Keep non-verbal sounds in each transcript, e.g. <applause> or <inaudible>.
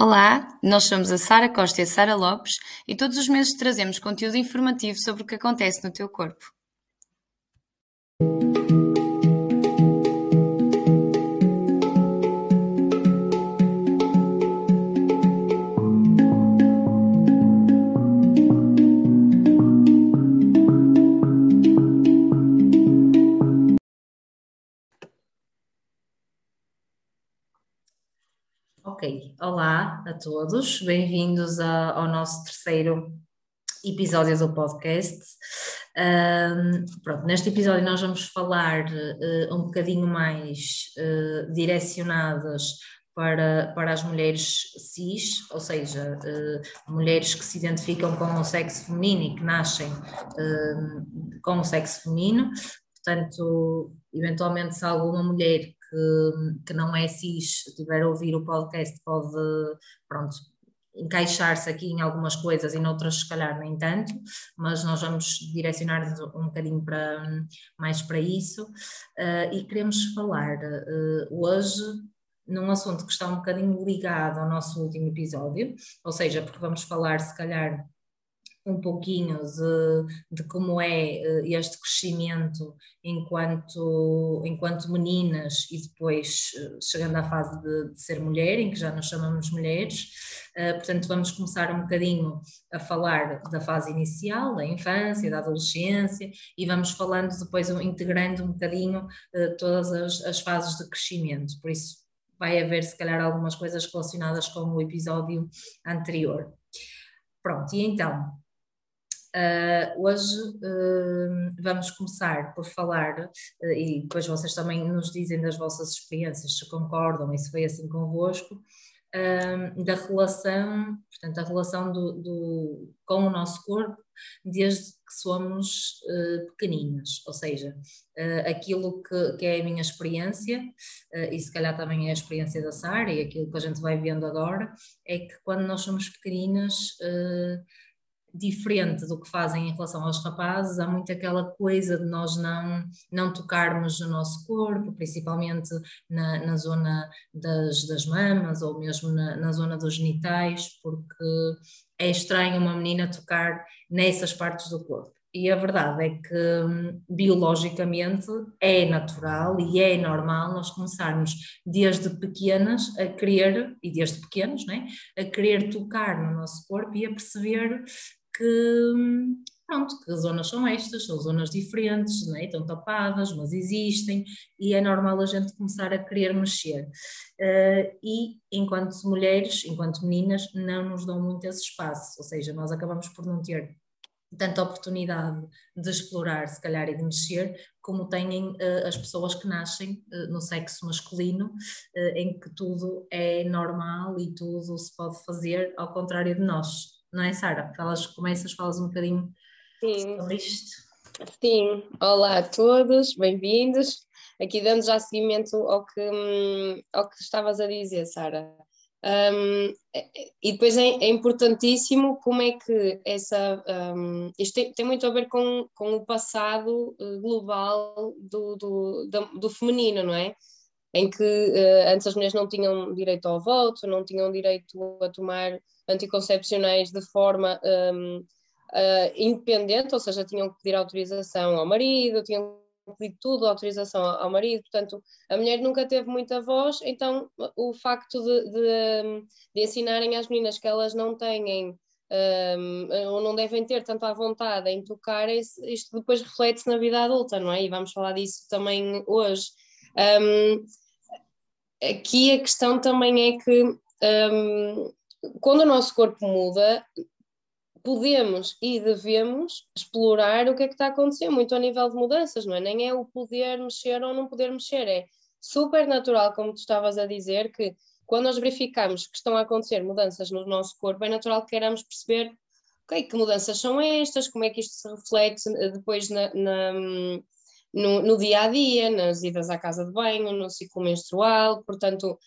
Olá, nós somos a Sara Costa e a Sara Lopes e todos os meses trazemos conteúdo informativo sobre o que acontece no teu corpo. Olá a todos, bem-vindos ao nosso terceiro episódio do podcast. Um, pronto, neste episódio nós vamos falar uh, um bocadinho mais uh, direcionadas para, para as mulheres cis, ou seja, uh, mulheres que se identificam com o sexo feminino e que nascem com o sexo feminino. Portanto, eventualmente, se alguma mulher que, que não é cis tiver a ouvir o podcast pode, pronto, encaixar-se aqui em algumas coisas e noutras se calhar nem tanto, mas nós vamos direcionar um bocadinho para, mais para isso. Uh, e queremos falar uh, hoje num assunto que está um bocadinho ligado ao nosso último episódio, ou seja, porque vamos falar se calhar um pouquinho de, de como é eh, este crescimento enquanto, enquanto meninas e depois eh, chegando à fase de, de ser mulher, em que já nos chamamos mulheres. Uh, portanto, vamos começar um bocadinho a falar da fase inicial, da infância, da adolescência, e vamos falando depois, integrando um bocadinho todas as, as fases de crescimento. Por isso, vai haver, se calhar, algumas coisas relacionadas com o episódio anterior. Pronto, e então, Uh, hoje uh, vamos começar por falar, uh, e depois vocês também nos dizem das vossas experiências, se concordam e se foi assim convosco, da relação, portanto, a relação do, do, com o nosso corpo desde que somos pequeninas, ou seja, aquilo que, que, é a minha experiência, e se calhar também é a experiência da Sara, e aquilo que a gente vai vendo agora, é que quando nós somos pequeninas diferente do que fazem em relação aos rapazes, há muito aquela coisa de nós não, não tocarmos no nosso corpo, principalmente na, na zona das, das mamas ou mesmo na, na zona dos genitais, porque é estranho uma menina tocar nessas partes do corpo. E a verdade é que hum, biologicamente é natural e é normal nós começarmos desde pequenas a querer, e desde pequenos, né, a querer tocar no nosso corpo e a perceber que, pronto, que zonas são estas, são zonas diferentes, né? estão tapadas, mas existem, e é normal a gente começar a querer mexer. Uh, e enquanto mulheres, enquanto meninas, não nos dão muito esse espaço, ou seja, nós acabamos por não ter tanta oportunidade de explorar, se calhar, e de mexer, como têm uh, as pessoas que nascem uh, no sexo masculino, uh, em que tudo é normal e tudo se pode fazer, ao contrário de nós não é, Sara? Falas, começas, falas um bocadinho Sim. sobre isto. Sim, olá a todos, bem-vindos. Aqui dando já seguimento ao que, hum, ao que estavas a dizer, Sara. Um, e depois é, é, importantíssimo como é que essa. Um, isto tem, tem, muito a ver com, com o passado eh, global do, do, do, do feminino, não é? Em que uh, antes as mulheres não tinham direito ao voto, não tinham direito a tomar anticoncepcionais de forma um, uh, eh, independente, ou seja, tinham que pedir autorização ao marido, tinham que pedir tudo autorização ao marido, portanto, a mulher nunca teve muita voz, então o facto de, de, de ensinarem às meninas que elas não têm um, ou não devem ter tanto à vontade em tocar, isto depois reflete-se na vida adulta, não é? E vamos falar disso também hoje. Um, aqui a questão também é que um, quando o nosso corpo muda, podemos e devemos explorar o que é que está a acontecer, muito a nível de mudanças, não é? Nem é o poder mexer ou não poder mexer, é super natural, como tu estavas a dizer, que quando nós verificamos que estão a acontecer mudanças no nosso corpo, é natural que queiramos perceber okay, que mudanças são estas, como é que isto se reflete depois na, na, no, no dia a dia, nas idas à casa de banho, no ciclo menstrual, portanto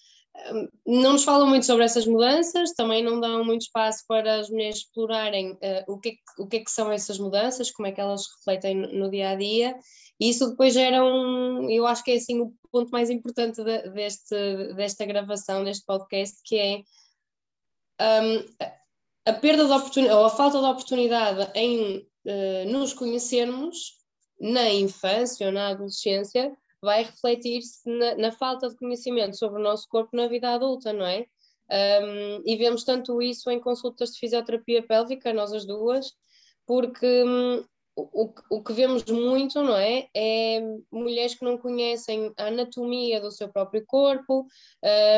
não nos falam muito sobre essas mudanças, também não dão muito espaço para as mulheres explorarem uh, o, que é que, o que, é que são essas mudanças, como é que elas refletem no, dia a dia, e isso depois gera um, eu acho que é assim o ponto mais importante de, deste, desta gravação, deste podcast, que é um, a perda de oportunidade, ou a falta de oportunidade em uh, nos conhecermos na infância ou na adolescência vai refletir-se na, na, falta de conhecimento sobre o nosso corpo na vida adulta, não é? Um, e vemos tanto isso em consultas de fisioterapia pélvica, nós as duas, porque um, o, o que vemos muito, não é? É mulheres que não conhecem a anatomia do seu próprio corpo,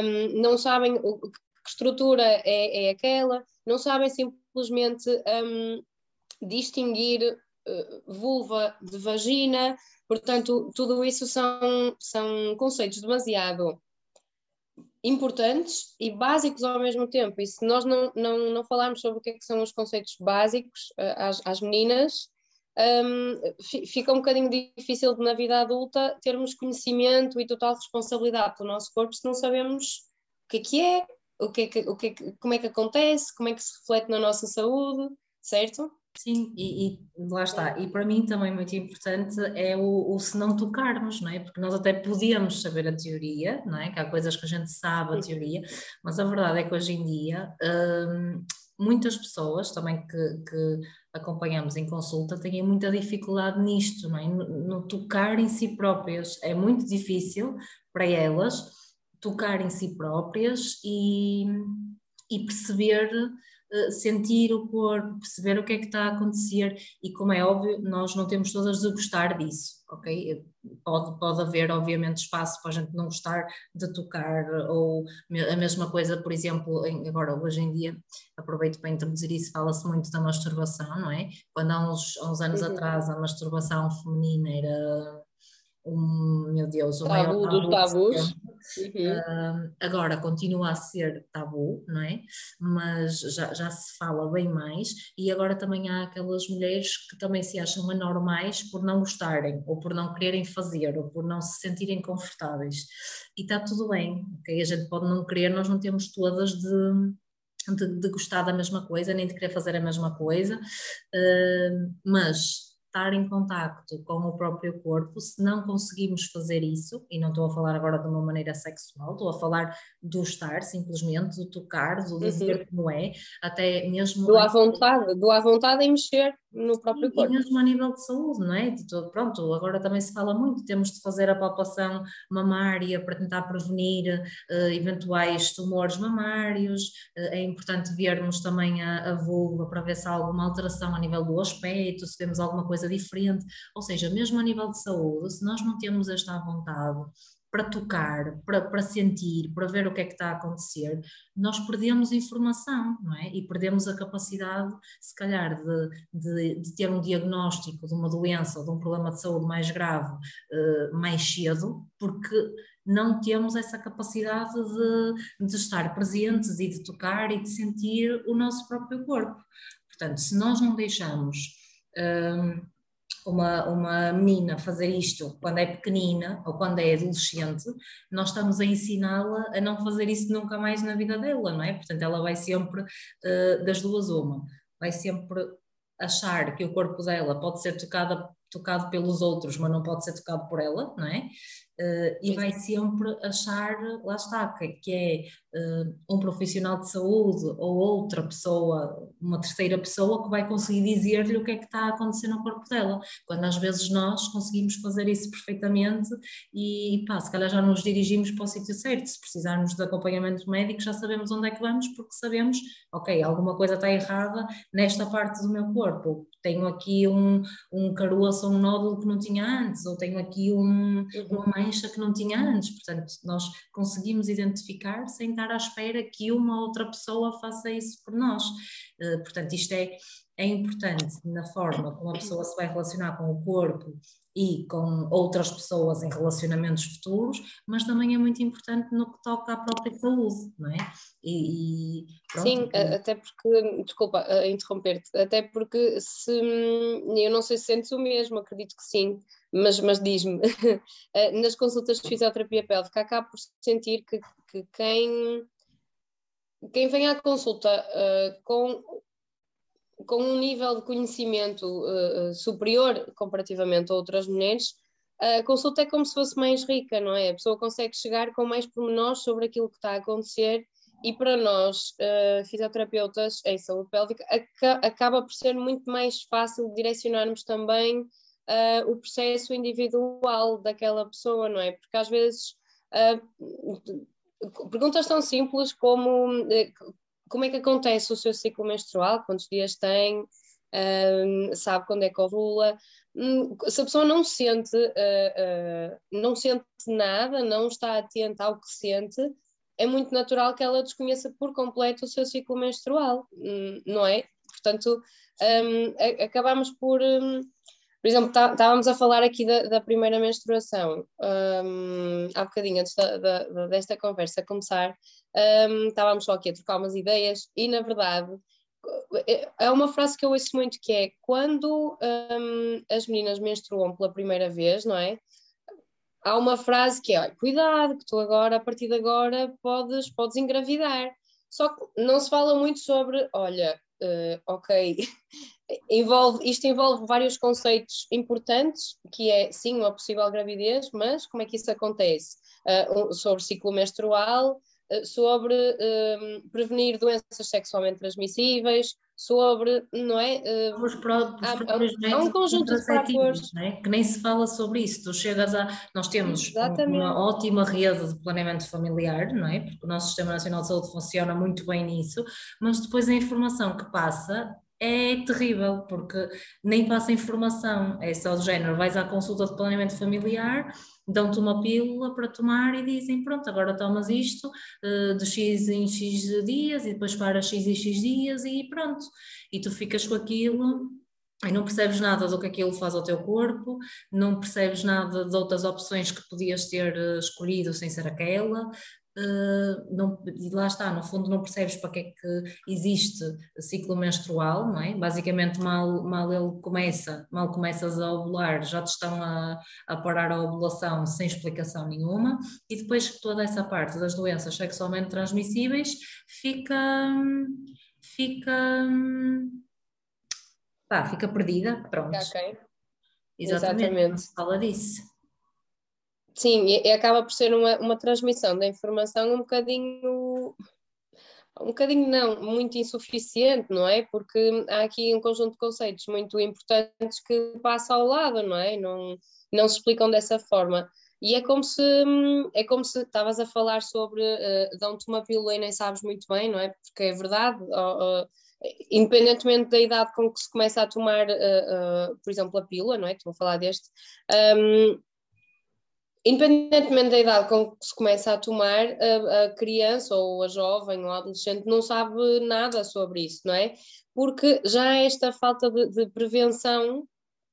um, não sabem o, que estrutura é, é aquela, não sabem simplesmente um, distinguir vulva de vagina, portanto, tudo isso são, são conceitos demasiado importantes e básicos ao mesmo tempo. E se nós não, não, não falarmos sobre o que, é que são os conceitos básicos uh, às, às meninas, um, fica um bocadinho difícil na vida adulta termos conhecimento e total responsabilidade pelo nosso corpo se não sabemos o que é que é, o que é que, o que, é que como é que acontece, como é que se reflete na nossa saúde, certo? Sim, e, e, lá está. E para mim também muito importante é o, o, se não tocarmos, não é? Porque nós até podíamos saber a teoria, não é? Que há coisas que a gente sabe a teoria, mas a verdade é que hoje em dia hum, muitas pessoas também que, que, acompanhamos em consulta têm muita dificuldade nisto, não é? No, no tocar em si próprias. É muito difícil para elas tocar em si próprias e, e perceber sentir o corpo, perceber o que é que está a acontecer e como é óbvio, nós não temos todas de gostar disso, ok? Pode, pode haver obviamente espaço para a gente não gostar de tocar ou a mesma coisa, por exemplo, em, agora hoje em dia, aproveito para introduzir isso, fala-se muito da masturbação, não é? Quando há uns, há uns anos uhum. atrás a masturbação feminina era um, meu Deus, o tabu maior tabu dos tabus. Uhum. Uh, agora continua a ser tabu, não é? Mas já, já se fala bem mais, e agora também há aquelas mulheres que também se acham anormais por não gostarem, ou por não quererem fazer, ou por não se sentirem confortáveis. E está tudo bem, ok? A gente pode não querer, nós não temos todas de. De, de gostar da mesma coisa, nem de querer fazer a mesma coisa, uh, mas estar em contacto com o próprio corpo, se não conseguimos fazer isso, e não estou a falar agora de uma maneira sexual, estou a falar do estar simplesmente, do tocar, do dizer uhum. como é, até mesmo... Do à vontade, do à vontade em mexer no próprio corpo. E mesmo a nível de saúde, não é? Pronto, agora também se fala muito, temos de fazer a palpação mamária para tentar prevenir uh, eventuais tumores mamários, uh, é importante vermos também a, a vulva para ver se há alguma alteração a nível do aspecto, se vemos alguma coisa diferente, ou seja, mesmo a nível de saúde, se nós não temos esta vontade para tocar, para, para sentir, para ver o que é que está a acontecer, nós perdemos informação, não é? E perdemos a capacidade, se calhar, de, de, de ter um diagnóstico de uma doença ou de um problema de saúde mais grave uh, mais cedo, porque não temos essa capacidade de, de estar presentes e de tocar e de sentir o nosso próprio corpo. Portanto, se nós não deixamos. Uh, uma, uma menina fazer isto quando é pequenina ou quando é adolescente, nós estamos a ensiná-la a não fazer isso nunca mais na vida dela, não é? Portanto, ela vai sempre, uh, das duas, uma, vai sempre achar que o corpo dela pode ser tocado, tocado pelos outros, mas não pode ser tocado por ela, não é? Uh, e vai sempre achar, lá está, que, que é uh, um profissional de saúde ou outra pessoa, uma terceira pessoa que vai conseguir dizer-lhe o que é que está a acontecer no corpo dela, quando às vezes nós conseguimos fazer isso perfeitamente e pá, se calhar já nos dirigimos para o sítio certo, se precisarmos de acompanhamento médico já sabemos onde é que vamos porque sabemos, ok, alguma coisa está errada nesta parte do meu corpo, tenho aqui um, um caroço ou um nódulo que não tinha antes, ou tenho aqui um, uma mancha que não tinha antes. Portanto, nós conseguimos identificar sem estar à espera que uma outra pessoa faça isso por nós. Uh, portanto, isto é, é importante na forma como a pessoa se vai relacionar com o corpo e com outras pessoas em relacionamentos futuros, mas também é muito importante no que toca à própria saúde, não é? E, e Sim, até porque, desculpa interromper-te, até porque se eu não sei se sentes o mesmo, acredito que sim, mas, mas diz-me, <laughs> nas consultas de fisioterapia pélvica acabo por sentir que, que quem, quem vem à consulta uh, com com um nível de conhecimento uh, superior comparativamente a outras mulheres, a consulta é como se fosse mais rica, não é? A pessoa consegue chegar com mais pormenores sobre aquilo que está a acontecer e para nós, uh, fisioterapeutas em saúde pélvica, acaba por ser muito mais fácil direcionarmos também uh, o processo individual daquela pessoa, não é? Porque às vezes uh, perguntas tão simples como como é que acontece o seu ciclo menstrual, quantos dias tem, sabe quando é que ovula. Hum, se a pessoa não sente, não sente nada, não está atenta ao que sente, é muito natural que ela desconheça por completo o seu ciclo menstrual, hum, não é? Portanto, um, acabamos por. Por exemplo, tá, estávamos a falar aqui da, da primeira menstruação, um, há bocadinho antes da, da, desta conversa começar, um, estávamos só aqui a trocar umas ideias e, na verdade, é uma frase que eu ouço muito que é quando um, as meninas menstruam pela primeira vez, não é? há uma frase que é: olha, cuidado, que tu agora, a partir de agora, podes, podes engravidar. Só que não se fala muito sobre, olha, uh, ok, <laughs> envolve, isto envolve vários conceitos importantes, que é sim uma possível gravidez, mas como é que isso acontece? Uh, sobre ciclo menstrual, uh, sobre prevenir doenças sexualmente transmissíveis, sobre, não é? Uh, os, próprios, há, há um conjunto de fatores. É? Que nem se fala sobre isso. Tu chegas a. Nós temos Exatamente. uma ótima rede de planeamento familiar, não é? Porque o nosso Sistema Nacional de Saúde funciona muito bem nisso, mas depois a informação que passa é terrível, porque nem passa informação, é só do género, vais à consulta de planeamento familiar dão-te uma pílula para tomar e dizem, pronto, agora tomas isto uh, de X em X dias e depois para X em X dias e pronto. E tu ficas com aquilo e não percebes nada do que aquilo faz ao teu corpo, não percebes nada de outras opções que podias ter eh, escolhido sem ser aquela, Uh, não, lá está, no fundo não percebes para que é que existe ciclo menstrual, não é? Basicamente mal, mal ele começa, mal começas a ovular, já te estão a, a parar a ovulação sem explicação nenhuma e depois toda essa parte das doenças sexualmente transmissíveis fica, fica, pá, fica perdida, pronto. Okay. Exatamente, Exatamente. fala disso. Sim, e, acaba por ser uma, uma transmissão da informação um bocadinho, um bocadinho não, muito insuficiente, não é? Porque há aqui um conjunto de conceitos muito importantes que passa ao lado, não é? Não, não se explicam dessa forma. E é como se é como se estavas a falar sobre uh, dão-te uma pílula e nem sabes muito bem, não é? Porque é verdade, uh, uh, independentemente da idade com que se começa a tomar, por exemplo, a pílula, não é? Estou a falar deste. Um, independentemente da idade com que se começa a tomar, a, a, criança ou a jovem ou a adolescente não sabe nada sobre isso, não é? Porque já esta falta de, de prevenção,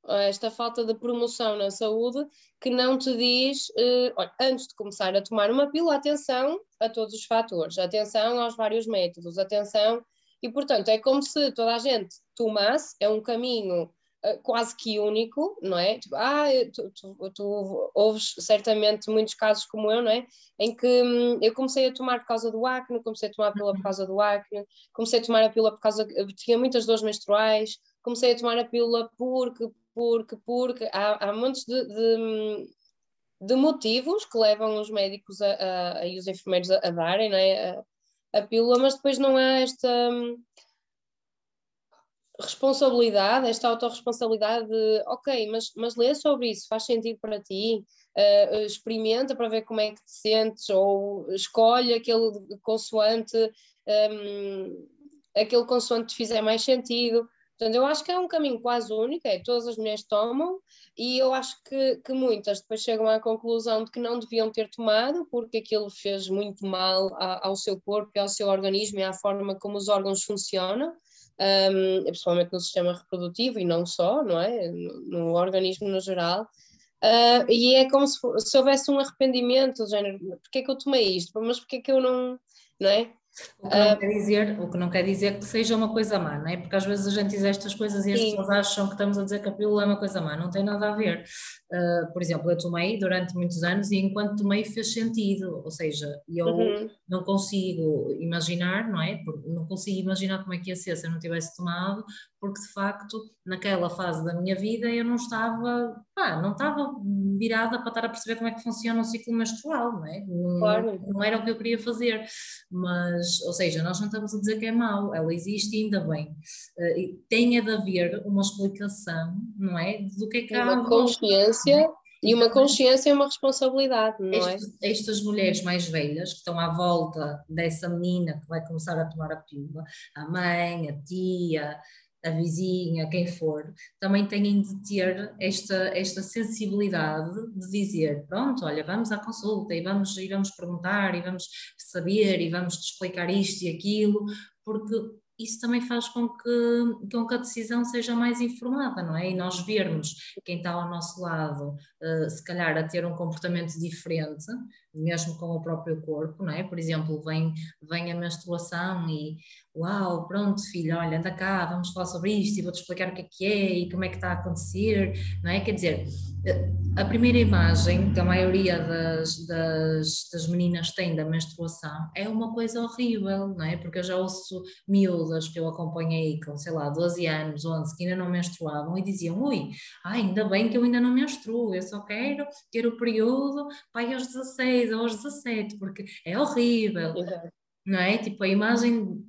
esta falta de promoção na saúde, que não te diz, eh, olha, antes de começar a tomar uma pílula, atenção a todos os fatores, atenção aos vários métodos, atenção. E, portanto, é como se toda a gente tomasse, é um caminho eh, quase que único, não é? Tipo, ah, tu, tu, tu, ouves certamente muitos casos como eu, não é? Em que hum, eu comecei a tomar por causa do acne, comecei a tomar a pílula por causa do acne, comecei a tomar a pílula por causa tinha muitas dores menstruais, comecei a tomar a pílula porque, porque, porque. Há, há montes de, de, hum, de motivos que levam os médicos a, a e os enfermeiros a, a darem, não é? A, a pílula, mas depois não há esta hum, responsabilidade, esta autorresponsabilidade de, ok, mas, mas lê sobre isso, faz sentido para ti, uh, experimenta para ver como é que te sentes, ou escolhe aquele consoante, um, ehm, aquele consoante que te fizer mais sentido. Portanto, eu acho que é um caminho quase único, é todas as mulheres tomam, e eu acho que, que muitas depois chegam à conclusão de que não deviam ter tomado, porque aquilo fez muito mal a, ao seu corpo ao seu organismo e à forma como os órgãos funcionam um, principalmente no sistema reprodutivo e não só, não é? No, no organismo no geral. Uh, e é como se, se, houvesse um arrependimento, do género, porque é que eu tomei isto? Mas porque é que eu não, não é? O que, não uh, quer dizer, o que não quer dizer que seja uma coisa má, não é? Porque às vezes a gente diz estas coisas e as sim. pessoas acham que estamos a dizer que a pílula é uma coisa má, não tem nada a ver. Uh, por exemplo, eu tomei durante muitos anos e enquanto tomei fez sentido, ou seja, eu uhum. não consigo imaginar, não é? Não consigo imaginar como é que ia ser se eu não tivesse tomado, porque de facto naquela fase da minha vida eu não estava, pá, não estava virada para estar a perceber como é que funciona o ciclo menstrual, não é? Não, claro. não era o que eu queria fazer, mas, ou seja, nós não estamos a dizer que é mau, ela existe ainda bem. Uh, tem de haver uma explicação, não é? Do que é que há. Uma consciência e uma consciência e uma responsabilidade, não é? Estas mulheres mais velhas que estão à volta dessa menina que vai começar a tomar a pílula, a mãe, a tia, a vizinha, quem for, também têm de ter esta, esta sensibilidade de dizer, pronto, olha, vamos à consulta e vamos, e vamos perguntar e vamos saber e vamos te explicar isto e aquilo, porque isso também faz com que, com que a decisão seja mais informada, não é? E nós vermos quem está ao nosso lado, uh, se calhar a ter um comportamento diferente, mesmo com o próprio corpo, não é? Por exemplo, vem, vem a menstruação e uau, pronto filho, olha, anda cá, vamos falar sobre isto e vou-te explicar o que é que é e como é que está a acontecer, não é? Quer dizer, a primeira imagem que a maioria das, das, das meninas tem da menstruação é uma coisa horrível, não é? Porque eu já ouço miúdas que eu acompanhei com, sei lá, 12 anos, 11, que ainda não menstruavam e diziam, ui, ai, ainda bem que eu ainda não menstruo, eu só quero ter o período pai aos 16 ou aos 17, porque é horrível, não é? Tipo, a imagem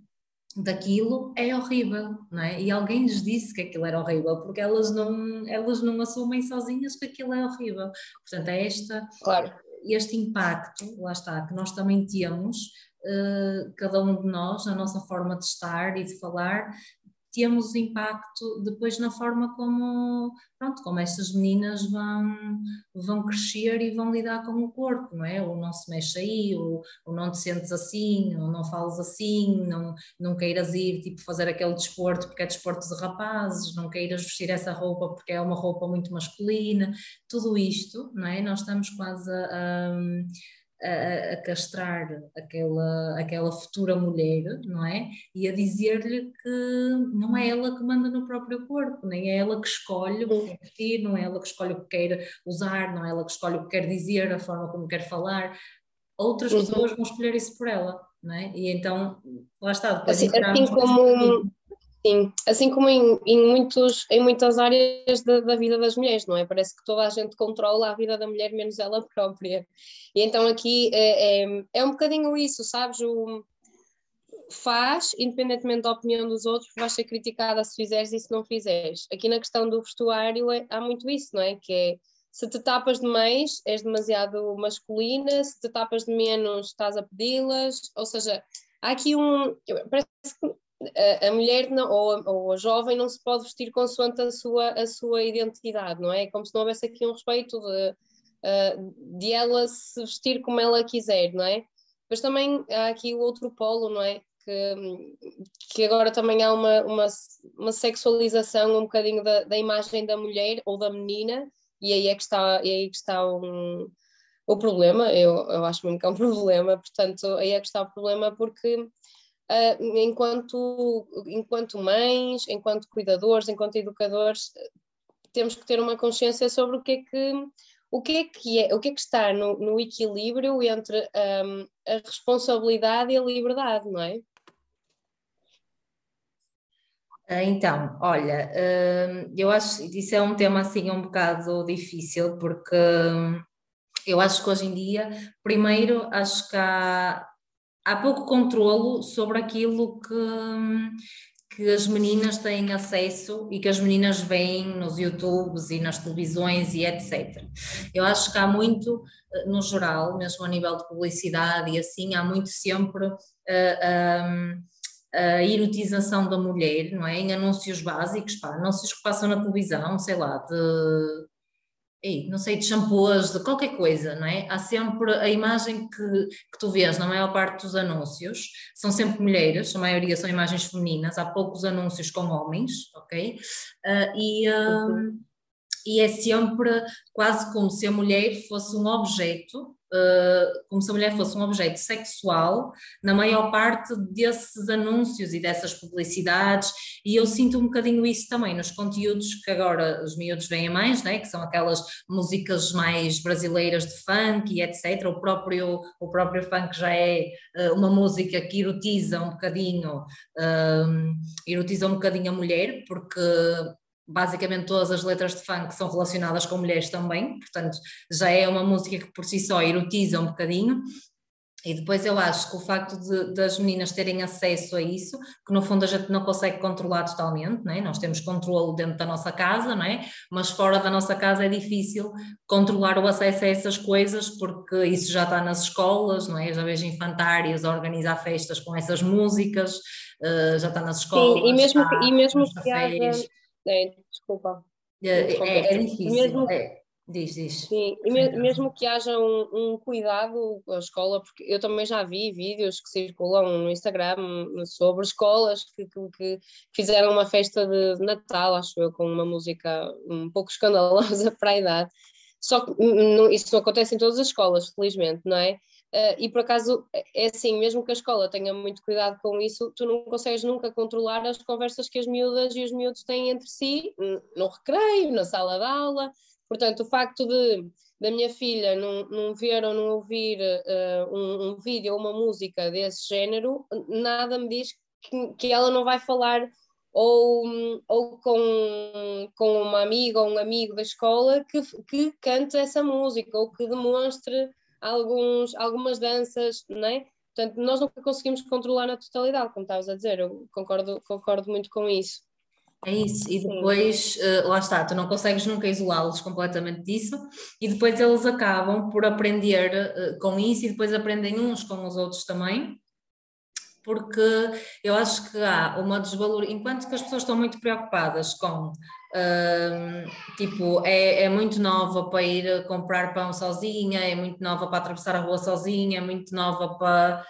daquilo é horrível, não é? E alguém lhes disse que aquilo era horrível, porque elas não, elas não assumem sozinhas que aquilo é horrível. Portanto, é esta, claro. este impacto, lá está, que nós também temos, uh, cada um de nós, na nossa forma de estar e de falar, temos impacto depois na forma como, pronto, como estas meninas vão, vão crescer e vão lidar com o corpo, não é? Ou não se mexe aí, ou, ou não te sentes assim, ou não falas assim, não, não queiras ir tipo fazer aquele desporto porque é desporto de rapazes, não queiras vestir essa roupa porque é uma roupa muito masculina, tudo isto, não é? Nós estamos quase a, a a, a, castrar aquela, aquela futura mulher, não é? E a dizer-lhe que não é ela que manda no próprio corpo, nem é ela que escolhe o que quer vestir, não é ela que escolhe o que quer usar, não é ela que escolhe o que quer dizer, a forma como quer falar. Outras uhum. pessoas vão escolher isso por ela, não é? E então, lá está, depois assim, assim como Sim, assim como em, em, muitos, em muitas áreas da, da, vida das mulheres, não é? Parece que toda a gente controla a vida da mulher menos ela própria. E então aqui é, é, é um bocadinho isso, sabes? O, faz, independentemente da opinião dos outros, vais ser criticada se fizeres e se não fizeres. Aqui na questão do vestuário é, há muito isso, não é? Que é se te tapas de mais, és demasiado masculina, se te tapas de menos, estás a pedi-las, ou seja, há aqui um. Parece que a, mulher não, ou, a, ou a jovem não se pode vestir consoante a sua, a sua identidade, não é? Como se não houvesse aqui um respeito de, de ela se vestir como ela quiser, não é? Mas também há aqui o outro polo, não é? Que, que agora também há uma, uma, uma sexualização um bocadinho da, da imagem da mulher ou da menina, e aí é que está, é aí que está um, o problema, eu, eu acho mesmo que é um <laughs> problema, portanto, aí é que está o problema, porque uh, enquanto, enquanto mães, enquanto cuidadores, enquanto educadores, temos que ter uma consciência sobre o que é que o que é que, é, o que, é que está no, no equilíbrio entre um, a responsabilidade e a liberdade, não é? Ah, então, olha, eu acho que isso é um tema assim um bocado difícil, porque eu acho que hoje em dia, primeiro, acho que há, há pouco controlo sobre aquilo que, que as meninas têm acesso e que as meninas veem nos YouTubes e nas televisões e etc. Eu acho que há muito, eh, no geral, mesmo a nível de publicidade e assim, há muito sempre uh, eh, um, a erotização da mulher, não é? Em anúncios básicos, pá, anúncios que passam na televisão, sei lá, de ei, não sei, de shampoos, de qualquer coisa, não é? Há sempre a imagem que, que tu vês na maior parte dos anúncios, são sempre mulheres, a maioria são imagens femininas, há poucos anúncios com homens, ok? Uh, e, uh, e é sempre quase como se a mulher fosse um objeto uh, como se a mulher fosse um objeto sexual na maior parte desses anúncios e dessas publicidades, e eu sinto um bocadinho isso também nos conteúdos que agora os miúdos veem mais, né, que são aquelas músicas mais brasileiras de funk e etc. O próprio, o próprio funk já é uh, uma música que erotiza um bocadinho, uh, erotiza um bocadinho a mulher, porque basicamente todas as letras de funk são relacionadas com mulheres também, portanto já é uma música que por si só erotiza um bocadinho. E depois eu acho que o facto de, das meninas terem acesso a isso, que no fundo a gente não consegue controlar totalmente, não é? nós temos controle dentro da nossa casa, não é? mas fora da nossa casa é difícil controlar o acesso a essas coisas, porque isso já está nas escolas, não é? Já vejo infantários a organizar festas com essas músicas, uh, já está nas escolas. Sim, e mesmo, está, e mesmo que haja desculpa. É, é, é difícil. Mesmo, é. Diz, diz. Sim, e me, mesmo que haja um, um, cuidado com a escola, porque eu também já vi vídeos que circulam no Instagram sobre escolas que, que, que fizeram uma festa de Natal, acho eu, com uma música um pouco escandalosa <laughs> para a idade. Só que não, isso não acontece em todas as escolas, felizmente, não é? Uh, e por acaso é assim, mesmo que a escola tenha muito cuidado com isso, tu não consegues nunca controlar as conversas que as miúdas e os miúdos têm entre si, no recreio, na sala de aula. Portanto, o facto de da minha filha não, não ver ou não ouvir uh, um, um, vídeo ou uma música desse género, nada me diz que, que ela não vai falar ou, ou com, com uma amiga ou um amigo da escola que, que cante essa música ou que demonstre alguns, algumas danças, não é? Portanto, nós nunca conseguimos controlar na totalidade, como estavas a dizer, eu concordo, concordo muito com isso. É isso, e depois, uh, lá está, tu não consegues nunca isolá-los completamente disso, e depois eles acabam por aprender uh, com isso, e depois aprendem uns com os outros também, porque eu acho que há uma desvalorização, enquanto que as pessoas estão muito preocupadas com tipo, é, é muito nova para ir comprar pão sozinha, é muito nova para atravessar a rua sozinha, é muito nova para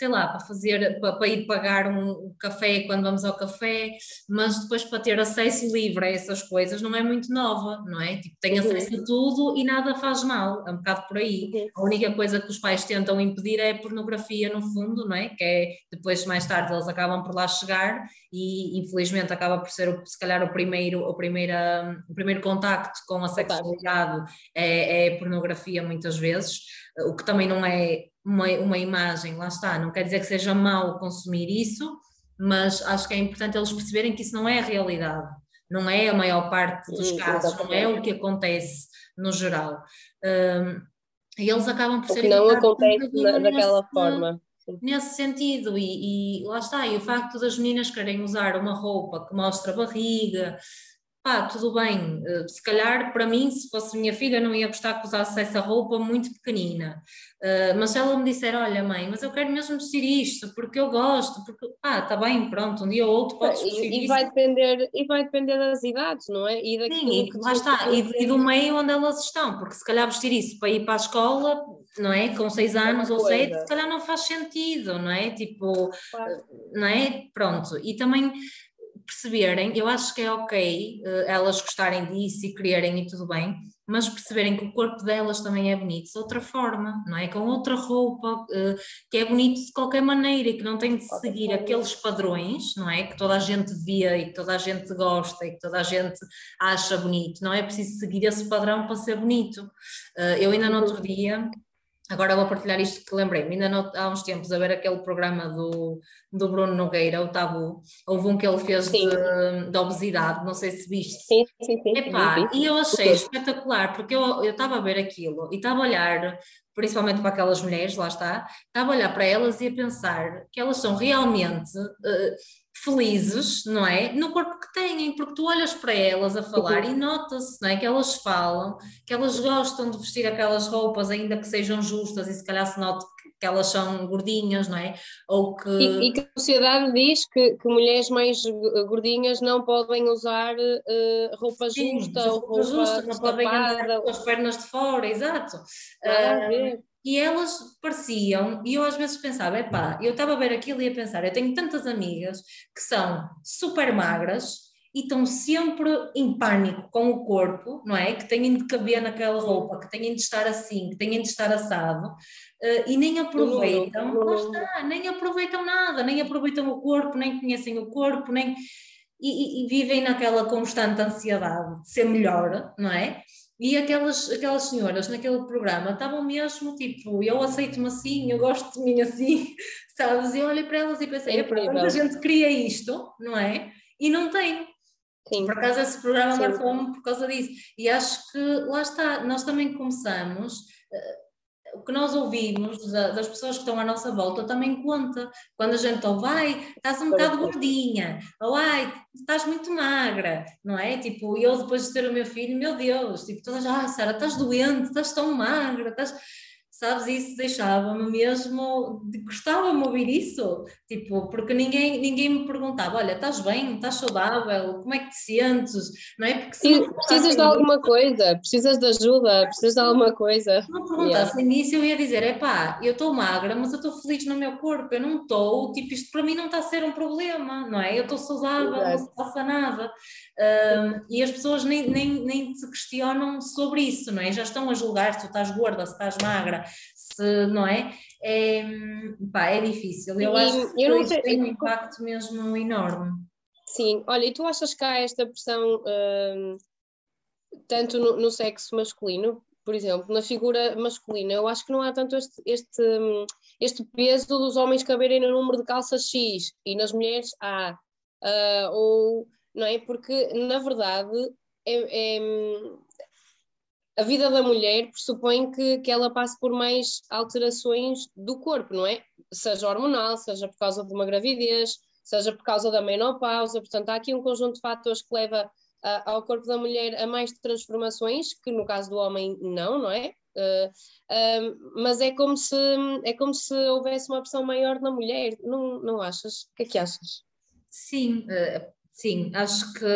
sei lá, para fazer, para, para ir pagar um, café quando vamos ao café, mas depois para ter acesso livre a essas coisas não é muito nova, não é? Tipo, tem uhum. acesso a tudo e nada faz mal, é um bocado por aí. Uhum. A única coisa que os pais tentam impedir é a pornografia no fundo, não é? Que é, depois mais tarde eles acabam por lá chegar e infelizmente acaba por ser se calhar o primeiro, o primeira, o primeiro contacto com a sexualidade é, é pornografia muitas vezes, o que também não é uma, uma imagem, lá está, não quer dizer que seja mau consumir isso, mas acho que é importante eles perceberem que isso não é a realidade, não é a maior parte dos casos, não é o que acontece no geral. Um, e eles acabam por ser. Não acontece na, daquela nesse, forma. Nesse sentido, e, e lá está, e o facto das meninas querem usar uma roupa que mostra barriga, pá, tudo bem, eh, se calhar para mim, se fosse minha filha, não ia gostar que usasse essa roupa muito pequenina, uh, mas se ela me disser, olha mãe, mas eu quero mesmo vestir isto, porque eu gosto, porque, pá, está bem, pronto, um dia ou outro podes vestir e, e vai depender E vai depender das idades, não é? E Sim, e, lá está, e, e, do meio onde elas estão, porque se calhar vestir isso para ir para a escola, não é, com seis é anos ou sete, se calhar não faz sentido, não é? Tipo, claro. não é? Pronto, e também perceberem, eu acho que é ok uh, elas gostarem disso e quererem e tudo bem, mas perceberem que o corpo delas também é bonito de outra forma, não é? Com outra roupa, uh, que é bonito de qualquer maneira e que não tem de seguir aqueles padrões, não é? Que toda a gente via e que toda a gente gosta e que toda a gente acha bonito, não é preciso seguir esse padrão para ser bonito. Uh, eu ainda no outro dia Agora vou partilhar isto que lembrei-me, ainda não, há uns tempos a ver aquele programa do, do Bruno Nogueira, o Tabu, houve um que ele fez de, de, obesidade, não sei se viste. Sim, sim, sim. Epá, e eu achei espetacular, porque eu estava a ver aquilo e estava a olhar, principalmente para aquelas mulheres, lá está, estava a olhar para elas e a pensar que elas são realmente uh, felizes, não é? No corpo que têm, porque tu olhas para elas a falar e nota-se, não é? Que elas falam, que elas gostam de vestir aquelas roupas, ainda que sejam justas, e se calhar se note que elas são gordinhas, não é? Ou que... E, e que a sociedade diz que, que, mulheres mais gordinhas não podem usar uh, roupa Sim, justa ou roupa justa, não podem andar com as pernas de fora, exato. Uh, e elas pareciam, e eu às vezes pensava, epá, eu estava a ver aquilo e a pensar, eu tenho tantas amigas que são super magras e estão sempre em pânico com o corpo, não é? Que têm de caber naquela roupa, que têm de estar assim, que têm de estar assado, uh, e nem aproveitam, lá está, nem aproveitam nada, nem aproveitam o corpo, nem conhecem o corpo, nem. E, e, e vivem naquela constante ansiedade de ser melhor, não é? E aquelas, aquelas senhoras naquele programa estavam mesmo tipo, eu aceito-me assim, eu gosto de mim assim, <laughs> sabes? E eu olhei para elas e pensei, é tanta gente cria isto, não é? E não tem. Sim. Por acaso esse programa marcou-me por causa disso. E acho que lá está, nós também começamos. O que nós ouvimos das pessoas que estão à nossa volta também conta. Quando a gente ouve, ai, estás um bocado gordinha, ou ai, estás muito magra, não é? Tipo, eu depois de ter o meu filho, meu Deus, tipo, todas, ah, Sara, estás doente, estás tão magra, estás sabes? Isso deixava-me mesmo, gostava-me ouvir isso, tipo, porque ninguém, ninguém me perguntava: olha, estás bem, estás saudável, como é que te sentes? Não é? Porque se precisas de alguma coisa, precisas de ajuda, precisas de alguma coisa. Se me perguntassem yeah. isso, eu ia dizer: é pá, eu estou magra, mas eu estou feliz no meu corpo, eu não estou, tipo, isto para mim não está a ser um problema, não é? Eu estou saudável, Exato. não se passa nada. Um, e as pessoas nem, nem, nem se questionam sobre isso, não é? Já estão a julgar se tu estás gorda, se estás magra, se, não é? É, pá, é difícil. Eu e, acho que eu isso tem um impacto mesmo enorme. Sim, olha, e tu achas que há esta pressão um, tanto no, no, sexo masculino, por exemplo, na figura masculina, eu acho que não há tanto este, este, este peso dos homens caberem no número de calças X e nas mulheres há. Uh, ou não é? Porque, na verdade, é, é, a vida da mulher pressupõe que, que ela passe por mais alterações do corpo, não é? Seja hormonal, seja por causa de uma gravidez, seja por causa da menopausa. Portanto, há aqui um conjunto de fatores que leva uh, ao corpo da mulher a mais transformações, que no caso do homem não, não é? Uh, uh, mas é como, se, é como se houvesse uma pressão maior na mulher, não, não achas? O que é que achas? Sim, uh, Sim, acho que.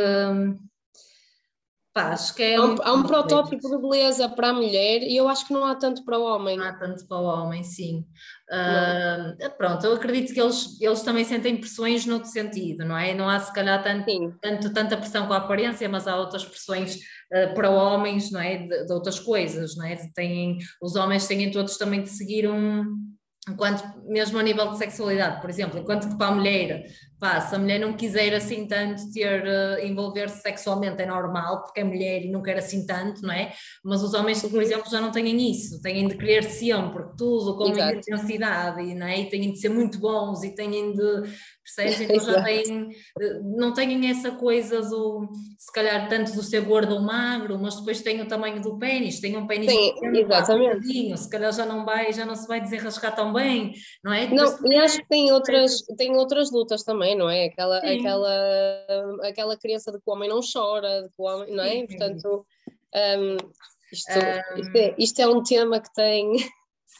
Acho que é há um, há um protótipo de beleza para a mulher e eu acho que não há tanto para o homem. Não há tanto para o homem, sim. Uh, pronto, eu acredito que eles, eles também sentem pressões noutro sentido, não é? Não há se calhar tanto, tanto tanta pressão com a aparência, mas há outras pressões uh, para homens, não é? De, de, outras coisas, não é? Têm, os homens têm todos também de seguir um. Enquanto, mesmo a nível de sexualidade, por exemplo, enquanto que para a mulher pá, se a mulher não quiser assim tanto ter, uh, envolver-se sexualmente é normal, porque é mulher e não quer assim tanto, não é? Mas os homens, por exemplo, já não têm isso, têm de querer sempre tudo com muita intensidade, e, não é? E têm de ser muito bons e têm de percebes? Então já têm, eh, não têm essa coisa do, se calhar, tanto do ser gordo ou magro, mas depois têm o tamanho do pênis, têm um pênis Sim, pequeno, exatamente. se calhar já não vai, já não se vai desenrascar tão bem, não é? Não, e acho que tem outras, tem outras lutas também, não é? Aquela, aquela, aquela criança de que o homem não chora, de que o homem, não é? Sim. Portanto, um, isto, um... Isto, é, isto é um tema que tem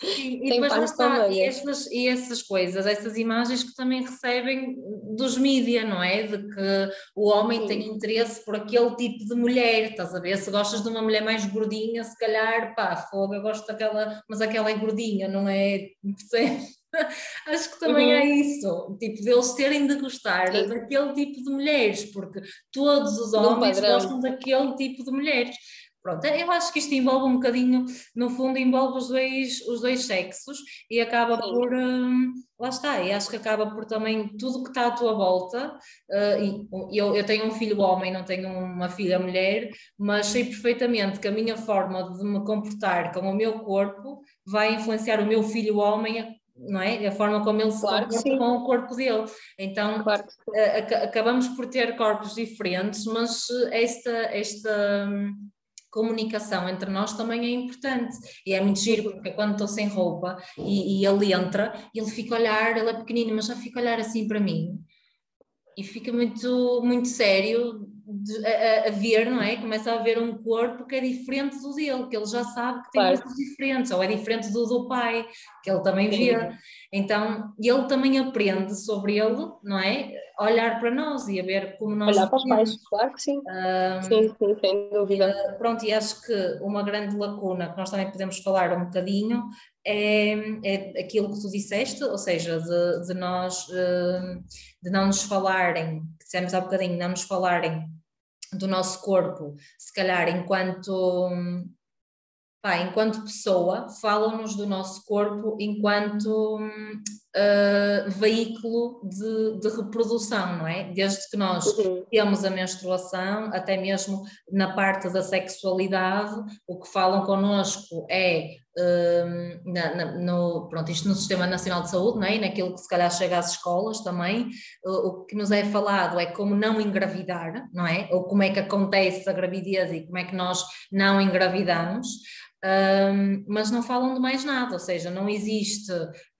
Sim, e <laughs> depois lá está, e, essas, e essas coisas, essas imagens que também recebem dos mídias, não é? De que o homem Sim. tem interesse por aquele tipo de mulher, estás a ver? Se gostas de uma mulher mais gordinha, se calhar, pá, fogo, eu gosto daquela, mas aquela é gordinha, não é? <laughs> <laughs> Acho que também uhum. é isso, tipo, deles terem de gostar Sim. daquele tipo de mulheres, porque todos os homens gostam daquele tipo de mulheres. Pronto, eu acho que isto envolve um bocadinho, no fundo, envolve os dois, os dois sexos e acaba Sim. por. Hum, lá está, e acho que acaba por também tudo que está à tua volta. Uh, eu, eu tenho um filho homem, não tenho uma filha mulher, mas sei perfeitamente que a minha forma de me comportar com o meu corpo vai influenciar o meu filho homem não é? A forma como ele se claro comporta com o corpo dele. Então, claro uh, acabamos por ter corpos diferentes, mas esta, esta, hum, comunicação entre nós também é importante. E é muito giro, porque quando estou sem roupa e, e ele entra, ele fica a olhar, ele é pequenino, mas já fica a olhar assim para mim. E fica muito, muito sério a, a, ver, não é? Começa a ver um corpo que é diferente do dele, que ele já sabe que tem claro. coisas diferentes, ou é diferente do do pai, que ele também vê. Então, ele também aprende sobre ele, não é? olhar para nós e a ver como nós. Olhar para os pais, claro que sim. Um, sim, sim, sem dúvida. Uh, pronto, e acho que uma grande lacuna que nós também podemos falar um bocadinho é, é aquilo que tu disseste, ou seja, de, de nós, hum, de não nos falarem, que dissemos há bocadinho, não nos falarem do nosso corpo, se calhar enquanto pá, enquanto pessoa, falam-nos do nosso corpo enquanto uh, veículo de, de, reprodução, não é? Desde que nós uhum. temos a menstruação, até mesmo na parte da sexualidade, o que falam connosco é uh, na, na, no, pronto, isto no Sistema Nacional de Saúde, não é? E naquilo que se calhar chega às escolas também, uh, o que nos é falado é como não engravidar, não é? Ou como é que acontece a gravidez e como é que nós não engravidamos um, mas não falam de mais nada, ou seja, não existe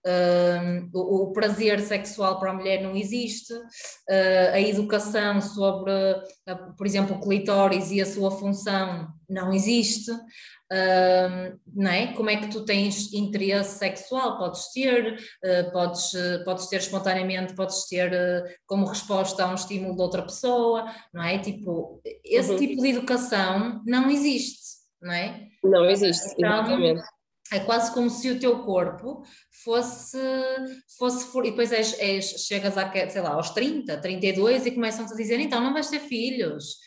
um, o, o, prazer sexual para a mulher não existe, uh, a educação sobre, uh, por exemplo, o clitóris e a sua função não existe. Um, não é? Como é que tu tens interesse sexual? Podes ter, uh, podes, podes ter espontaneamente, podes ter como resposta a um estímulo de outra pessoa, não é? Tipo, esse uhum. tipo de educação não existe não é? Não existe, então, exatamente. É quase como se o teu corpo fosse, fosse e depois és, és, chegas a, sei lá, aos 30, 32 e começam-te a dizer, então não vais ter filhos,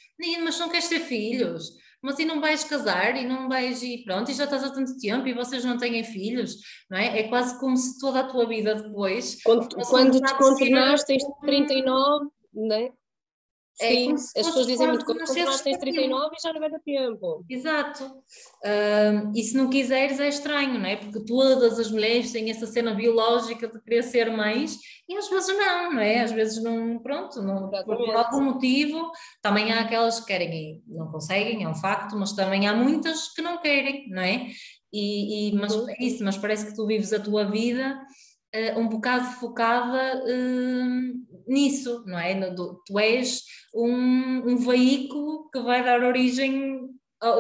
mas não queres ter filhos, mas e não vais casar e não vais e pronto, e já estás há tanto tempo e vocês não têm filhos, não é? É quase como se toda a tua vida depois... Quando, quando te contornaste tens 39, não é? É Sim, as pessoas dizem muito quando nós tens 39 e já não vai dar tempo. Exato. Uh, e se não quiseres é estranho, não é? Porque todas as mulheres têm essa cena biológica de querer ser mães e às vezes não, não é? Às vezes não, pronto, não, por, por, algum motivo. Também há aquelas que querem e não conseguem, é um facto, mas também há muitas que não querem, não é? E, e mas, é isso, mas parece que tu vives a tua vida uh, um bocado focada uh, nisso, não é? No, tu és um, um veículo que vai dar origem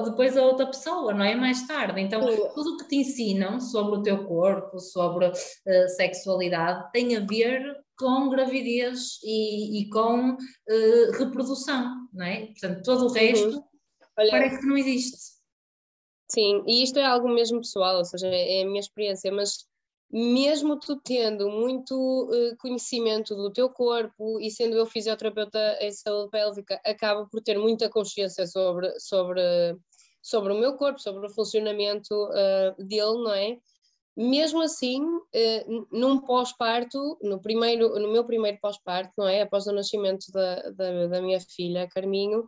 depois a outra pessoa, não é? Mais tarde. Então, tudo o que te ensinam sobre o teu corpo, sobre uh, sexualidade, tem a ver com gravidez e, e com uh, reprodução, não é? Portanto, todo o resto uhum. Olha, parece que não existe. Sim, e isto é algo mesmo pessoal, ou seja, é a minha experiência, mas mesmo tu tendo muito uh, conhecimento do teu corpo e sendo eu fisioterapeuta em saúde pélvica, acabo por ter muita consciência sobre, sobre, sobre o meu corpo, sobre o funcionamento uh, dele, não é? Mesmo assim, uh, num pós-parto, no, primeiro, no meu primeiro pós-parto, não é? Após o nascimento da, da, da minha filha, Carminho,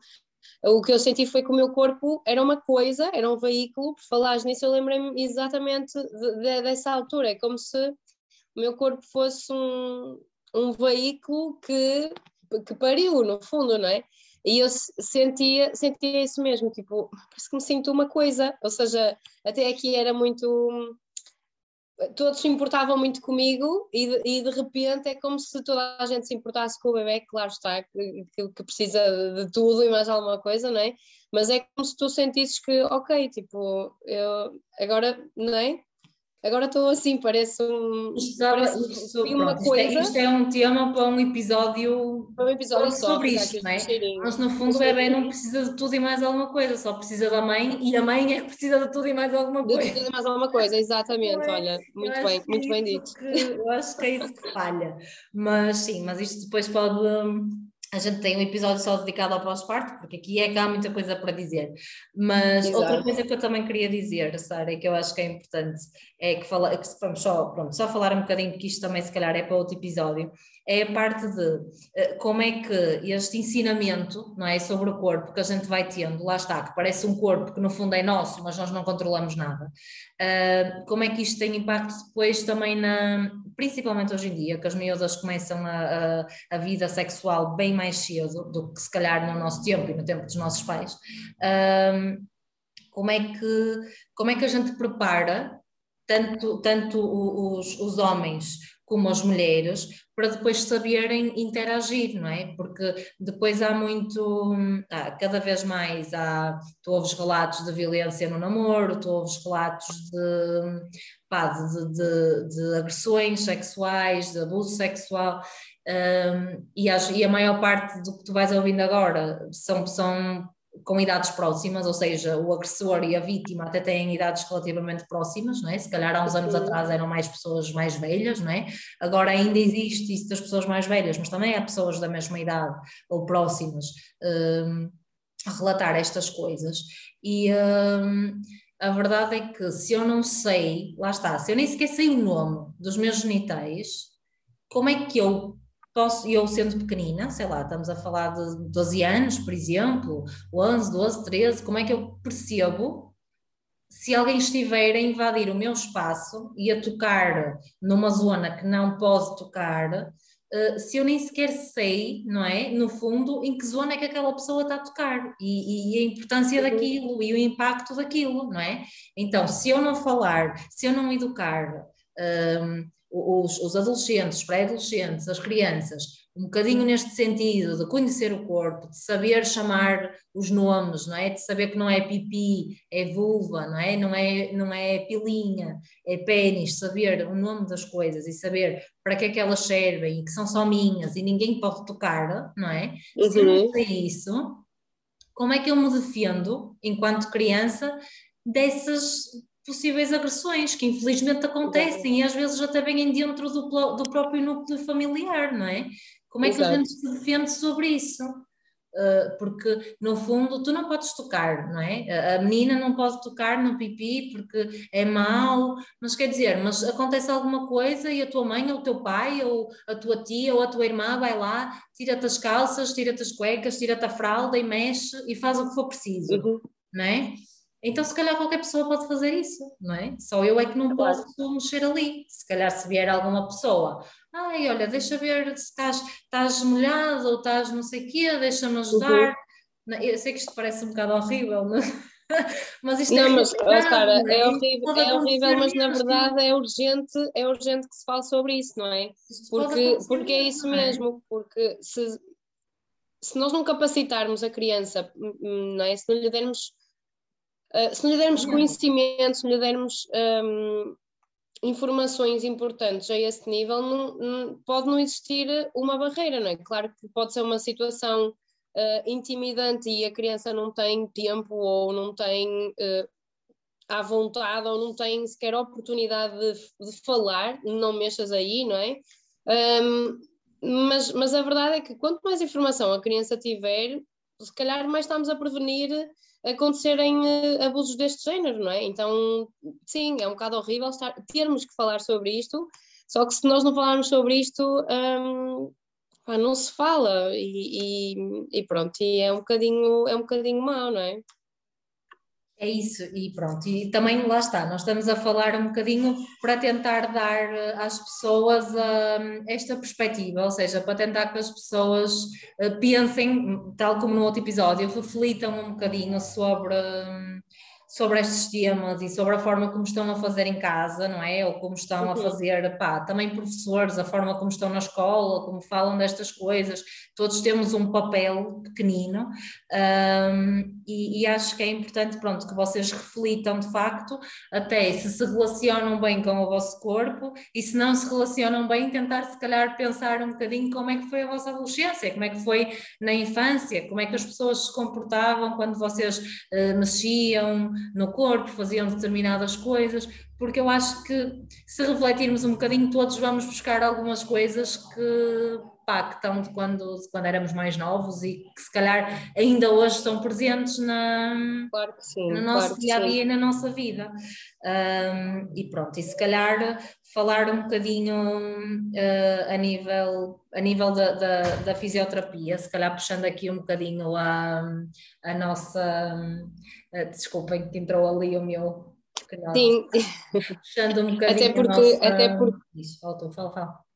o que eu senti foi que o meu corpo era uma coisa, era um veículo, por falares nisso, eu lembrei-me exatamente de, de, dessa altura. É como se o meu corpo fosse um, um veículo que, que pariu, no fundo, não é? E eu sentia, sentia isso mesmo, tipo, parece que me sinto uma coisa, ou seja, até aqui era muito todos se importavam muito comigo e de, e de, repente é como se toda a gente se importasse com o bebê, claro está, que, que, precisa de tudo e mais alguma coisa, não é? Mas é como se tu sentisses que, ok, tipo, eu agora, não é? Agora estou assim, parece um. Isto, parece isto, uma pronto, coisa. Isto é, isto é, um tema para um episódio, para um episódio sobre só, isto, não é? Mas no fundo o bebê não precisa de tudo e mais alguma coisa, só precisa da mãe e a mãe é que precisa de tudo e mais alguma coisa. De tudo e mais alguma coisa, exatamente, é? olha, muito bem, muito bem dito. Que, eu acho que é isso que falha. Mas sim, mas isto depois pode. A gente tem um episódio só dedicado ao pós-parto, porque aqui é que há muita coisa para dizer. Mas Exato. outra coisa que eu também queria dizer, Sara, e que eu acho que é importante, é que, fala, que vamos só, pronto, só falar um bocadinho, porque isto também se calhar é para outro episódio, é a parte de uh, como é que este ensinamento, não é, sobre o corpo que a gente vai tendo, lá está, que parece um corpo que no fundo é nosso, mas nós não controlamos nada, uh, como é que isto tem impacto depois também na, principalmente hoje em dia, que as miúdas começam a, a, a vida sexual bem mais cedo do que se calhar no nosso tempo e no tempo dos nossos pais, uh, como é que, como é que a gente prepara tanto, tanto os, os homens como as mulheres, para depois saberem interagir, não é? Porque depois há muito, ah, cada vez mais há, tu ouves relatos de violência no namoro, tu ouves relatos de, pá, de, de, de agressões sexuais, de abuso sexual, um, e, as, e, a maior parte do que tu vais ouvindo agora são, são com idades próximas, ou seja, o agressor e a vítima até têm idades relativamente próximas, não é? Se calhar há uns anos atrás eram mais pessoas mais velhas, não é? Agora ainda existe isso das pessoas mais velhas, mas também há pessoas da mesma idade ou próximas um, a relatar estas coisas. E um, a verdade é que se eu não sei, lá está, se eu nem sequer sei o nome dos meus genitais, como é que eu posso, eu sendo pequenina, sei lá, estamos a falar de 12 anos, por exemplo, 11, 12, 13, como é que eu percebo se alguém estiver a invadir o meu espaço e a tocar numa zona que não pode tocar, uh, se eu nem sequer sei, não é? No fundo, em que zona é que aquela pessoa está a tocar e, e a importância daquilo e o impacto daquilo, não é? Então, se eu não falar, se eu não educar. Um, os, os adolescentes, os pré-adolescentes, as crianças, um bocadinho neste sentido de conhecer o corpo, de saber chamar os nomes, não é? De saber que não é pipi, é vulva, não é? Não é, não é pilinha, é pênis, saber o nome das coisas e saber para que é que elas servem e que são só minhas e ninguém pode tocar, não é? Uhum. Se eu não uhum. sei isso, como é que eu me defendo enquanto criança dessas possíveis agressões que infelizmente acontecem e às vezes até vêm dentro do, do próprio núcleo familiar, não é? Como é Exato. que a gente se defende sobre isso? Uh, porque no fundo tu não podes tocar, não é? A menina não pode tocar no pipi porque é mau, mas quer dizer, mas acontece alguma coisa e a tua mãe ou o teu pai ou a tua tia ou a tua irmã vai lá, tira-te as calças, tira-te as cuecas, tira-te a fralda e mexe e faz o que for preciso, uhum. não é? Então, se calhar qualquer pessoa pode fazer isso, não é? Só eu é que não posso mexer ali. Se calhar se vier alguma pessoa, ai, olha, deixa ver se estás, estás molhado ou estás não sei o quê, deixa-me ajudar. Uhum. Eu sei que isto parece um bocado horrível, mas, <laughs> mas isto não, é mas, cara, é, é horrível, é horrível mas na verdade é urgente, é urgente que se fale sobre isso, não é? Porque, porque é isso é? mesmo, porque se, se nós não capacitarmos a criança, não é? Se não lhe dermos Uh, se lhe dermos conhecimento, se lhe dermos um, informações importantes a esse nível, não, não, pode não existir uma barreira, não é? Claro que pode ser uma situação uh, intimidante e a criança não tem tempo ou não tem uh, à vontade ou não tem sequer oportunidade de, de falar, não mexas aí, não é? Um, mas, mas a verdade é que quanto mais informação a criança tiver, se calhar mais estamos a prevenir acontecerem uh, abusos deste género, não é? Então, sim, é um bocado horrível estar, termos que falar sobre isto, só que se nós não falarmos sobre isto, um, pá, não se fala e, e, e, pronto, e é um bocadinho, é um bocadinho mau, não é? É isso, e pronto, e também lá está, nós estamos a falar um bocadinho para tentar dar eh, às pessoas uh, esta perspectiva, ou seja, para tentar que as pessoas uh, pensem, tal como no outro episódio, reflitam um bocadinho sobre. Sobre estes temas e sobre a forma como estão a fazer em casa, não é? Ou como estão a uhum. fazer, pá, também professores, a forma como estão na escola, como falam destas coisas, todos temos um papel pequenino um, e, e, acho que é importante, pronto, que vocês reflitam de facto até se se relacionam bem com o vosso corpo e se não se relacionam bem, tentar se calhar pensar um bocadinho como é que foi a vossa adolescência, como é que foi na infância, como é que as pessoas se comportavam quando vocês uh, mexiam, no corpo, faziam determinadas coisas, porque eu acho que se refletirmos um bocadinho, todos vamos buscar algumas coisas que, estão de quando, de quando éramos mais novos e que se calhar ainda hoje estão presentes na, claro sim, no nosso claro dia a dia e na nossa vida. Um, e pronto, e se calhar falar um bocadinho uh, a nível, a nível da, da, da, fisioterapia, se calhar puxando aqui um bocadinho a, a nossa. Uh, desculpem que entrou ali o meu. Sim. Puxando um <laughs> bocadinho até porque, nossa... até porque... Isso, faltou, fala, fala.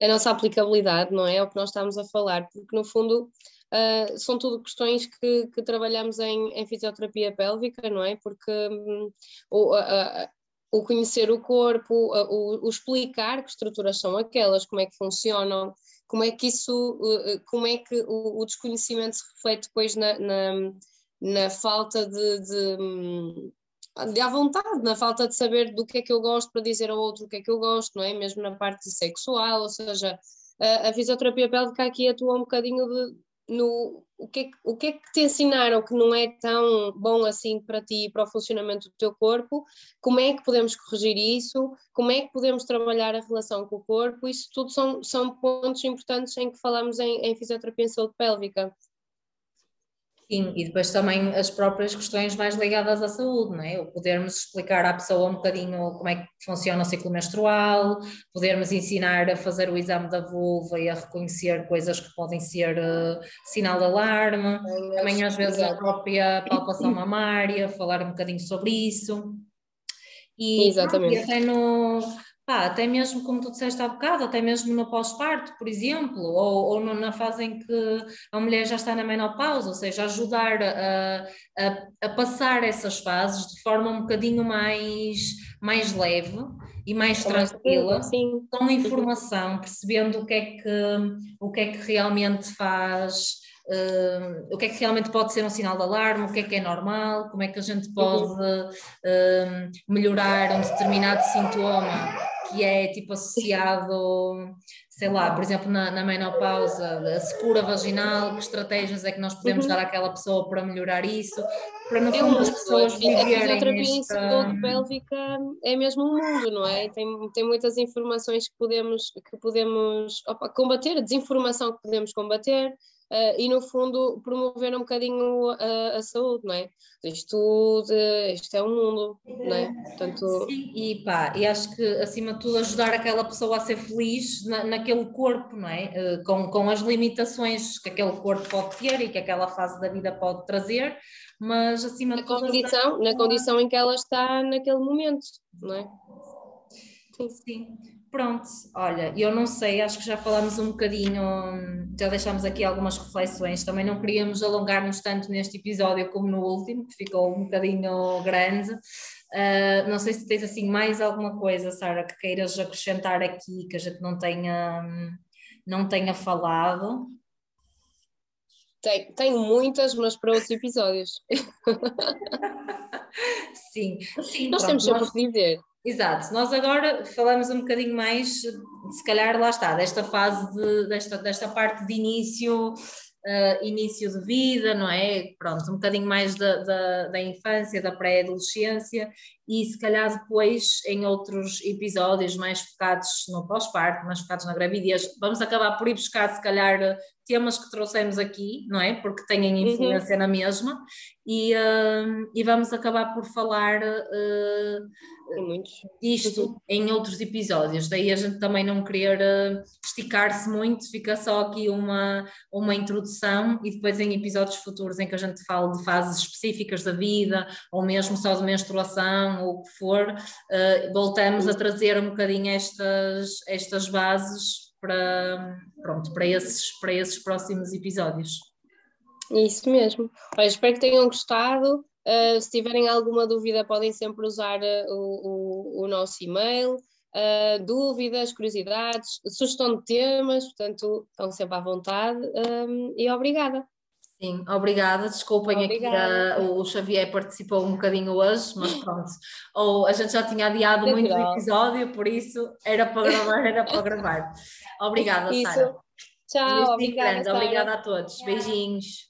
A nossa aplicabilidade, não é? É o que nós estamos a falar, porque no fundo Uh, são tudo questões que, que trabalhamos em, em, fisioterapia pélvica, não é? Porque um, o, a, o, conhecer o corpo, o, o, explicar que estruturas são aquelas, como é que funcionam, como é que isso, uh, como é que o, desconhecimento se reflete depois na, na, na falta de, de, hum, de à vontade, na falta de saber do que é que eu gosto para dizer ao outro o que é que eu gosto, não é? Mesmo na parte sexual, ou seja, a, a fisioterapia pélvica aqui atua um bocadinho de no o que, é, o que é que te ensinaram que não é tão bom assim para ti e para o funcionamento do teu corpo, como é que podemos corrigir isso, como é que podemos trabalhar a relação com o corpo, isso tudo são, são pontos importantes em que falamos em, em fisioterapia em saúde pélvica. Sim, e depois também as próprias questões mais ligadas à saúde, não é? O podermos explicar à pessoa um bocadinho como é que funciona o ciclo menstrual, podermos ensinar a fazer o exame da vulva e a reconhecer coisas que podem ser uh, sinal de alarme, também às vezes a própria palpação mamária, falar um bocadinho sobre isso. E, Exatamente. E até no, Pá, até mesmo, como tu disseste há bocado, até mesmo no pós-parto, por exemplo, ou, ou na fase em que a mulher já está na menopausa, ou seja, ajudar a, a, a passar essas fases de forma um bocadinho mais, mais leve e mais tranquila, sim. com informação, percebendo o que é que, o que, é que realmente faz. Uh, o que é que realmente pode ser um sinal de alarme, o que é que é normal, como é que a gente pode uh, melhorar um determinado sintoma que é tipo associado, sei lá, por exemplo, na, na menopausa, a secura vaginal, que estratégias é que nós podemos uhum. dar àquela pessoa para melhorar isso, para no fundo as pessoas viverem. A fisioterapia em saúde pélvica é mesmo um mundo, não é? Tem, tem muitas informações que podemos, que podemos opa, combater, a desinformação que podemos combater, Uh, e no fundo promover um bocadinho a, a saúde, não é? Isto, de, isto é um mundo, não é? Portanto... Sim, e pá, e acho que acima de tudo ajudar aquela pessoa a ser feliz na, naquele corpo, não é? Uh, com, com as limitações que aquele corpo pode ter e que aquela fase da vida pode trazer, mas acima na de tudo. Condição, na condição em que ela está naquele momento, não é? Sim. Sim. Pronto, olha, eu não sei, acho que já falámos um bocadinho, já deixámos aqui algumas reflexões, também não queríamos alongar-nos tanto neste episódio como no último, que ficou um bocadinho grande. Uh, não sei se tens assim mais alguma coisa, Sara, que queiras acrescentar aqui, que a gente não tenha, não tenha falado. Tenho, tenho muites, mas para outros episódios. <laughs> sim, sim. Nós pronto, temos sempre nós... que dizer. Exato, nós agora falamos um bocadinho mais, se calhar lá está, desta fase, de, desta, desta parte de início, uh, início de vida, não é? Pronto, um bocadinho mais da, da, da infância, da pré-adolescência e se calhar depois em outros episódios mais focados no pós-parto, mais focados na gravidez, vamos acabar por ir buscar se calhar temas que trouxemos aqui, não é? Porque têm uhum. influência uhum. na mesma e, uh, e vamos acabar por falar uh, disto em outros episódios, daí a gente também não querer uh, esticar-se muito, fica só aqui uma, uma introdução e depois em episódios futuros em que a gente fala de fases específicas da vida ou mesmo só de menstruação ou o que for, uh, voltamos a trazer um bocadinho estas, estas bases para, pronto, para, esses, para esses próximos episódios. Isso mesmo. Olha, espero que tenham gostado. Uh, se tiverem alguma dúvida, podem sempre usar uh, o, o, o, nosso e-mail. Uh, dúvidas, curiosidades, sugestão de temas, portanto, estão sempre à vontade um, e obrigada. Sim, obrigada. Desculpem obrigada. aqui, o Xavier participou um bocadinho hoje, mas pronto. Ou a gente já tinha adiado muito o episódio, por isso era para gravar, era para gravar. Obrigada, Sara. Tchau, obrigada, obrigada a todos. Beijinhos.